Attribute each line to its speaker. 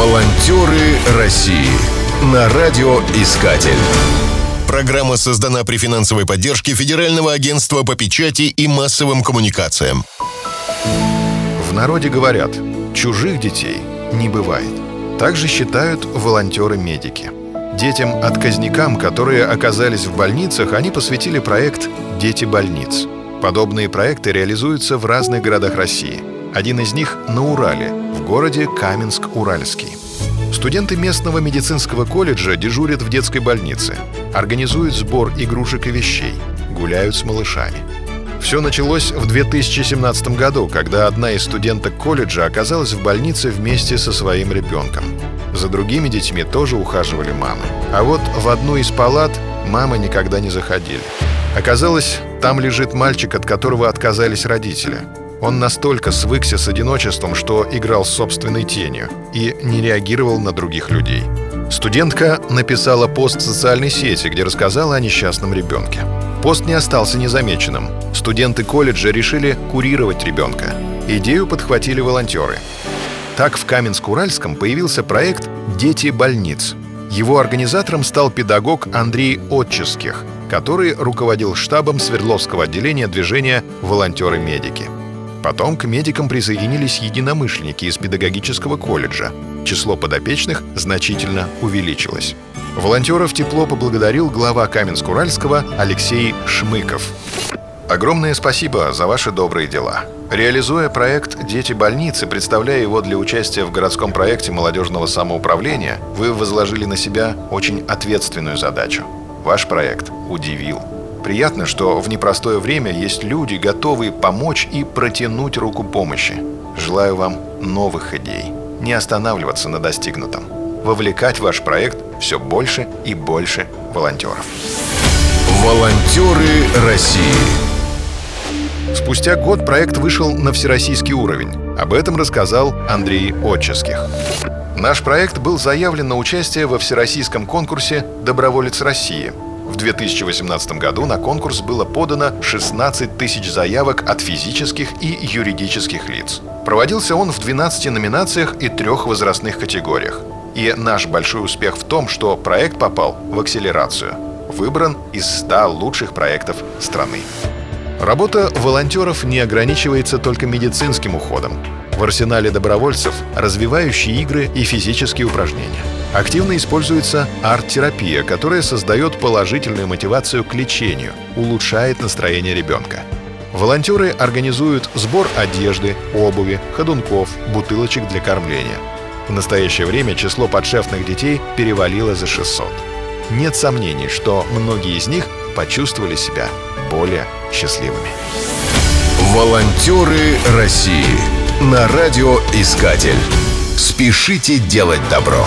Speaker 1: Волонтеры России на радиоискатель. Программа создана при финансовой поддержке Федерального агентства по печати и массовым коммуникациям.
Speaker 2: В народе говорят, чужих детей не бывает. Также считают волонтеры-медики. Детям-отказникам, которые оказались в больницах, они посвятили проект «Дети больниц». Подобные проекты реализуются в разных городах России. Один из них на Урале, городе Каменск-Уральский. Студенты местного медицинского колледжа дежурят в детской больнице, организуют сбор игрушек и вещей, гуляют с малышами. Все началось в 2017 году, когда одна из студенток колледжа оказалась в больнице вместе со своим ребенком. За другими детьми тоже ухаживали мамы. А вот в одну из палат мамы никогда не заходили. Оказалось, там лежит мальчик, от которого отказались родители. Он настолько свыкся с одиночеством, что играл с собственной тенью и не реагировал на других людей. Студентка написала пост в социальной сети, где рассказала о несчастном ребенке. Пост не остался незамеченным. Студенты колледжа решили курировать ребенка. Идею подхватили волонтеры. Так в Каменск-Уральском появился проект «Дети больниц». Его организатором стал педагог Андрей Отческих, который руководил штабом Свердловского отделения движения «Волонтеры-медики». Потом к медикам присоединились единомышленники из педагогического колледжа. Число подопечных значительно увеличилось. Волонтеров тепло поблагодарил глава Каменск-Уральского Алексей Шмыков. Огромное спасибо за ваши добрые дела. Реализуя проект «Дети больницы», представляя его для участия в городском проекте молодежного самоуправления, вы возложили на себя очень ответственную задачу. Ваш проект удивил. Приятно, что в непростое время есть люди, готовые помочь и протянуть руку помощи. Желаю вам новых идей, не останавливаться на достигнутом, вовлекать в ваш проект все больше и больше волонтеров.
Speaker 1: Волонтеры России.
Speaker 2: Спустя год проект вышел на всероссийский уровень. Об этом рассказал Андрей Отческих. Наш проект был заявлен на участие во всероссийском конкурсе «Доброволец России», в 2018 году на конкурс было подано 16 тысяч заявок от физических и юридических лиц. Проводился он в 12 номинациях и трех возрастных категориях. И наш большой успех в том, что проект попал в акселерацию. Выбран из 100 лучших проектов страны. Работа волонтеров не ограничивается только медицинским уходом. В арсенале добровольцев развивающие игры и физические упражнения – Активно используется арт-терапия, которая создает положительную мотивацию к лечению, улучшает настроение ребенка. Волонтеры организуют сбор одежды, обуви, ходунков, бутылочек для кормления. В настоящее время число подшефных детей перевалило за 600. Нет сомнений, что многие из них почувствовали себя более счастливыми.
Speaker 1: Волонтеры России на радиоискатель. Спешите делать добро.